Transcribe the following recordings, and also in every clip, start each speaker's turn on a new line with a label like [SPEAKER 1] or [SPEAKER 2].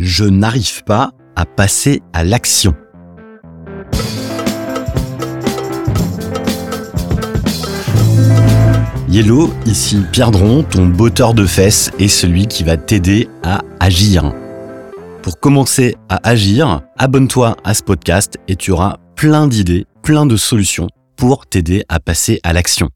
[SPEAKER 1] je n'arrive pas à passer à l'action. Yellow, ici Pierre Dron, ton botteur de fesses et celui qui va t'aider à agir. Pour commencer à agir, abonne-toi à ce podcast et tu auras plein d'idées, plein de solutions pour t'aider à passer à l'action.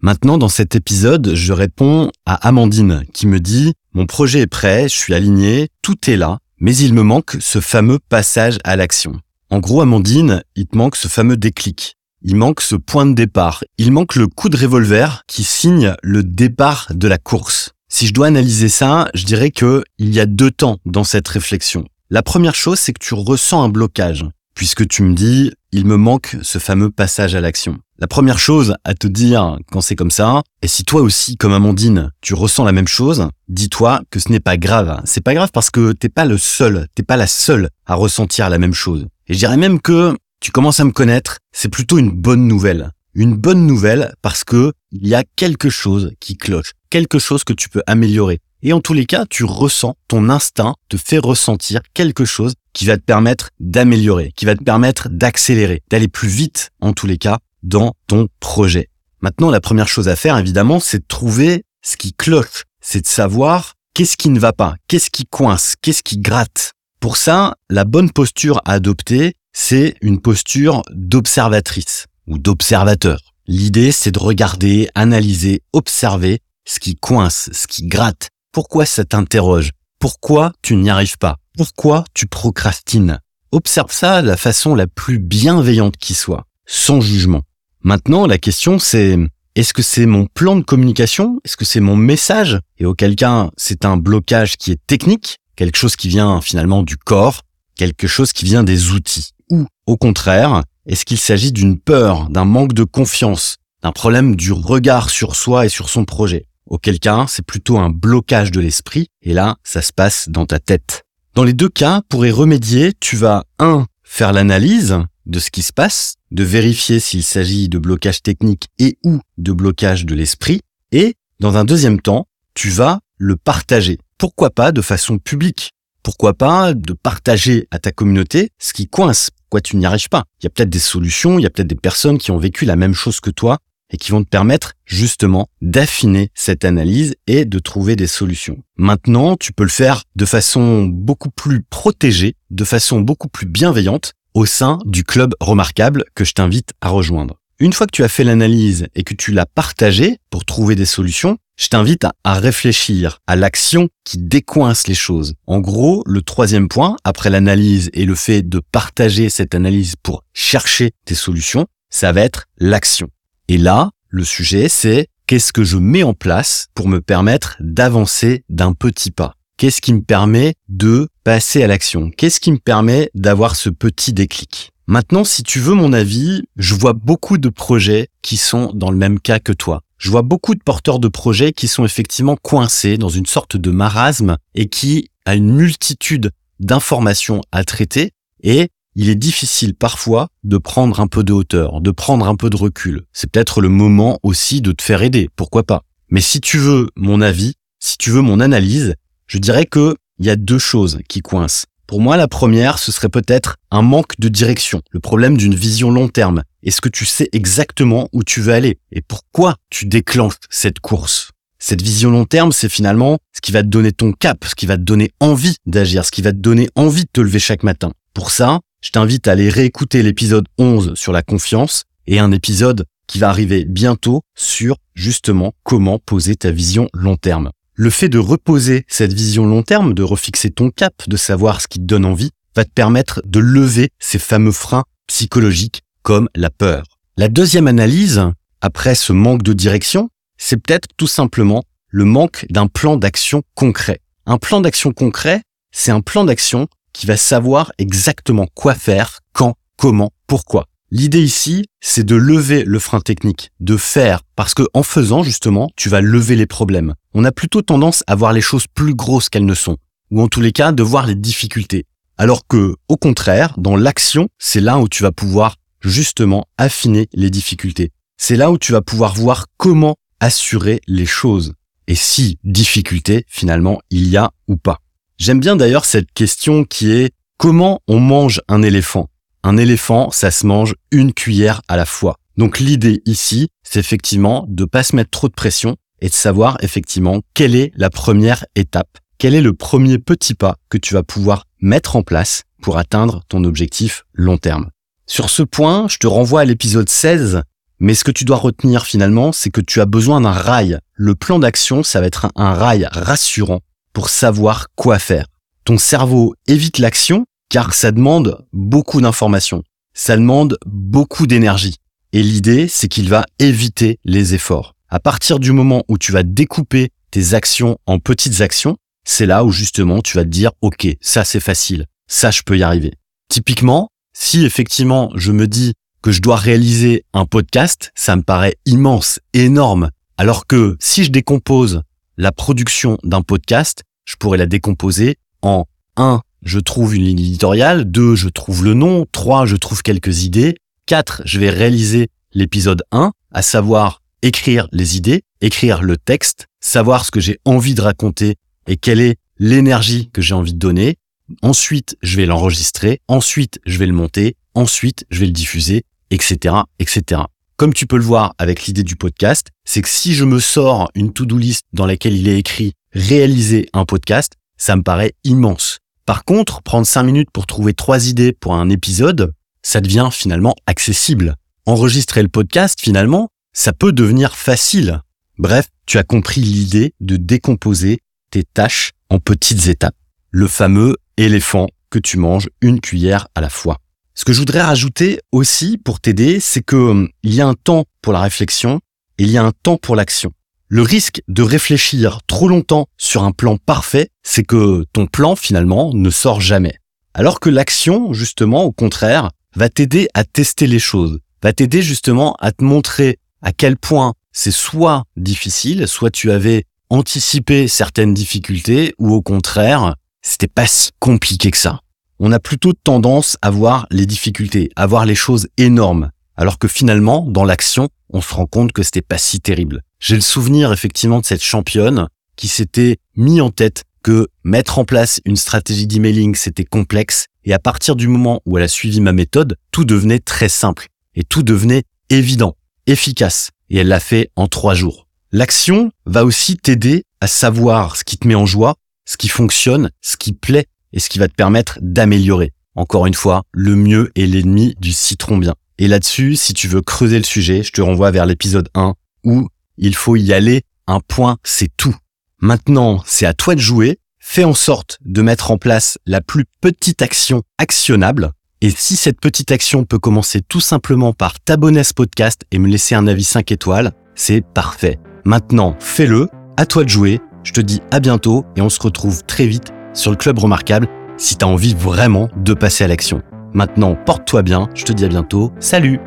[SPEAKER 1] Maintenant, dans cet épisode, je réponds à Amandine qui me dit Mon projet est prêt, je suis aligné, tout est là, mais il me manque ce fameux passage à l'action. En gros, Amandine, il te manque ce fameux déclic. Il manque ce point de départ. Il manque le coup de revolver qui signe le départ de la course. Si je dois analyser ça, je dirais que il y a deux temps dans cette réflexion. La première chose, c'est que tu ressens un blocage, puisque tu me dis, il me manque ce fameux passage à l'action. La première chose à te dire quand c'est comme ça, et si toi aussi, comme Amandine, tu ressens la même chose, dis-toi que ce n'est pas grave. C'est pas grave parce que t'es pas le seul, t'es pas la seule à ressentir la même chose. Et je dirais même que tu commences à me connaître, c'est plutôt une bonne nouvelle. Une bonne nouvelle parce que il y a quelque chose qui cloche, quelque chose que tu peux améliorer. Et en tous les cas, tu ressens, ton instinct te fait ressentir quelque chose qui va te permettre d'améliorer, qui va te permettre d'accélérer, d'aller plus vite en tous les cas dans ton projet. Maintenant, la première chose à faire, évidemment, c'est de trouver ce qui cloche, c'est de savoir qu'est-ce qui ne va pas, qu'est-ce qui coince, qu'est-ce qui gratte. Pour ça, la bonne posture à adopter, c'est une posture d'observatrice ou d'observateur. L'idée, c'est de regarder, analyser, observer ce qui coince, ce qui gratte. Pourquoi ça t'interroge? Pourquoi tu n'y arrives pas? Pourquoi tu procrastines? Observe ça de la façon la plus bienveillante qui soit, sans jugement. Maintenant, la question c'est est-ce que c'est mon plan de communication? Est-ce que c'est mon message? Et auquel cas, c'est un blocage qui est technique, quelque chose qui vient finalement du corps, quelque chose qui vient des outils. Ou au contraire, est-ce qu'il s'agit d'une peur, d'un manque de confiance, d'un problème du regard sur soi et sur son projet? Auquel cas, c'est plutôt un blocage de l'esprit, et là, ça se passe dans ta tête. Dans les deux cas, pour y remédier, tu vas 1. faire l'analyse de ce qui se passe, de vérifier s'il s'agit de blocage technique et ou de blocage de l'esprit. Et dans un deuxième temps, tu vas le partager. Pourquoi pas de façon publique? Pourquoi pas de partager à ta communauté ce qui coince? Pourquoi tu n'y arrives pas? Il y a peut-être des solutions, il y a peut-être des personnes qui ont vécu la même chose que toi et qui vont te permettre justement d'affiner cette analyse et de trouver des solutions. Maintenant, tu peux le faire de façon beaucoup plus protégée, de façon beaucoup plus bienveillante au sein du club remarquable que je t'invite à rejoindre. Une fois que tu as fait l'analyse et que tu l'as partagée pour trouver des solutions, je t'invite à, réfléchir à l'action qui décoince les choses. En gros, le troisième point, après l'analyse et le fait de partager cette analyse pour chercher des solutions, ça va être l'action. Et là, le sujet, c'est qu'est-ce que je mets en place pour me permettre d'avancer d'un petit pas? Qu'est-ce qui me permet de passer à l'action? Qu'est-ce qui me permet d'avoir ce petit déclic? Maintenant, si tu veux mon avis, je vois beaucoup de projets qui sont dans le même cas que toi. Je vois beaucoup de porteurs de projets qui sont effectivement coincés dans une sorte de marasme et qui a une multitude d'informations à traiter et il est difficile parfois de prendre un peu de hauteur, de prendre un peu de recul. C'est peut-être le moment aussi de te faire aider, pourquoi pas. Mais si tu veux mon avis, si tu veux mon analyse, je dirais que il y a deux choses qui coincent. Pour moi, la première, ce serait peut-être un manque de direction, le problème d'une vision long terme. Est-ce que tu sais exactement où tu veux aller et pourquoi tu déclenches cette course? Cette vision long terme, c'est finalement ce qui va te donner ton cap, ce qui va te donner envie d'agir, ce qui va te donner envie de te lever chaque matin. Pour ça, je t'invite à aller réécouter l'épisode 11 sur la confiance et un épisode qui va arriver bientôt sur justement comment poser ta vision long terme. Le fait de reposer cette vision long terme, de refixer ton cap, de savoir ce qui te donne envie, va te permettre de lever ces fameux freins psychologiques comme la peur. La deuxième analyse, après ce manque de direction, c'est peut-être tout simplement le manque d'un plan d'action concret. Un plan d'action concret, c'est un plan d'action qui va savoir exactement quoi faire, quand, comment, pourquoi. L'idée ici, c'est de lever le frein technique, de faire, parce que en faisant justement, tu vas lever les problèmes. On a plutôt tendance à voir les choses plus grosses qu'elles ne sont, ou en tous les cas de voir les difficultés. Alors que, au contraire, dans l'action, c'est là où tu vas pouvoir justement affiner les difficultés. C'est là où tu vas pouvoir voir comment assurer les choses. Et si difficulté, finalement, il y a ou pas. J'aime bien d'ailleurs cette question qui est comment on mange un éléphant? Un éléphant, ça se mange une cuillère à la fois. Donc l'idée ici, c'est effectivement de pas se mettre trop de pression et de savoir effectivement quelle est la première étape, quel est le premier petit pas que tu vas pouvoir mettre en place pour atteindre ton objectif long terme? Sur ce point, je te renvoie à l'épisode 16, mais ce que tu dois retenir finalement, c'est que tu as besoin d'un rail. Le plan d'action, ça va être un, rail rassurant pour savoir quoi faire. Ton cerveau évite l'action car ça demande beaucoup d'informations. Ça demande beaucoup d'énergie. Et l'idée, c'est qu'il va éviter les efforts. À partir du moment où tu vas découper tes actions en petites actions, c'est là où justement tu vas te dire, OK, ça c'est facile, ça je peux y arriver. Typiquement, si effectivement je me dis que je dois réaliser un podcast, ça me paraît immense, énorme. Alors que si je décompose la production d'un podcast, je pourrais la décomposer en 1, je trouve une ligne éditoriale, 2, je trouve le nom, 3, je trouve quelques idées, 4, je vais réaliser l'épisode 1, à savoir écrire les idées, écrire le texte, savoir ce que j'ai envie de raconter et quelle est l'énergie que j'ai envie de donner. Ensuite, je vais l'enregistrer. Ensuite, je vais le monter. Ensuite, je vais le diffuser, etc., etc. Comme tu peux le voir avec l'idée du podcast, c'est que si je me sors une to-do list dans laquelle il est écrit réaliser un podcast, ça me paraît immense. Par contre, prendre cinq minutes pour trouver trois idées pour un épisode, ça devient finalement accessible. Enregistrer le podcast, finalement, ça peut devenir facile. Bref, tu as compris l'idée de décomposer tes tâches en petites étapes. Le fameux éléphant que tu manges une cuillère à la fois. Ce que je voudrais rajouter aussi pour t'aider, c'est que hum, il y a un temps pour la réflexion et il y a un temps pour l'action. Le risque de réfléchir trop longtemps sur un plan parfait, c'est que ton plan finalement ne sort jamais. Alors que l'action, justement, au contraire, va t'aider à tester les choses, va t'aider justement à te montrer à quel point c'est soit difficile, soit tu avais anticipé certaines difficultés, ou au contraire, c'était pas si compliqué que ça. On a plutôt tendance à voir les difficultés, à voir les choses énormes, alors que finalement, dans l'action, on se rend compte que c'était pas si terrible. J'ai le souvenir effectivement de cette championne qui s'était mis en tête que mettre en place une stratégie d'emailing, c'était complexe, et à partir du moment où elle a suivi ma méthode, tout devenait très simple, et tout devenait évident, efficace, et elle l'a fait en trois jours. L'action va aussi t'aider à savoir ce qui te met en joie, ce qui fonctionne, ce qui plaît, et ce qui va te permettre d'améliorer. Encore une fois, le mieux est l'ennemi du citron bien. Et là-dessus, si tu veux creuser le sujet, je te renvoie vers l'épisode 1 où il faut y aller, un point, c'est tout. Maintenant, c'est à toi de jouer, fais en sorte de mettre en place la plus petite action actionnable. Et si cette petite action peut commencer tout simplement par t'abonner à ce podcast et me laisser un avis 5 étoiles, c'est parfait. Maintenant, fais-le, à toi de jouer, je te dis à bientôt et on se retrouve très vite sur le Club Remarquable si tu as envie vraiment de passer à l'action. Maintenant, porte-toi bien, je te dis à bientôt, salut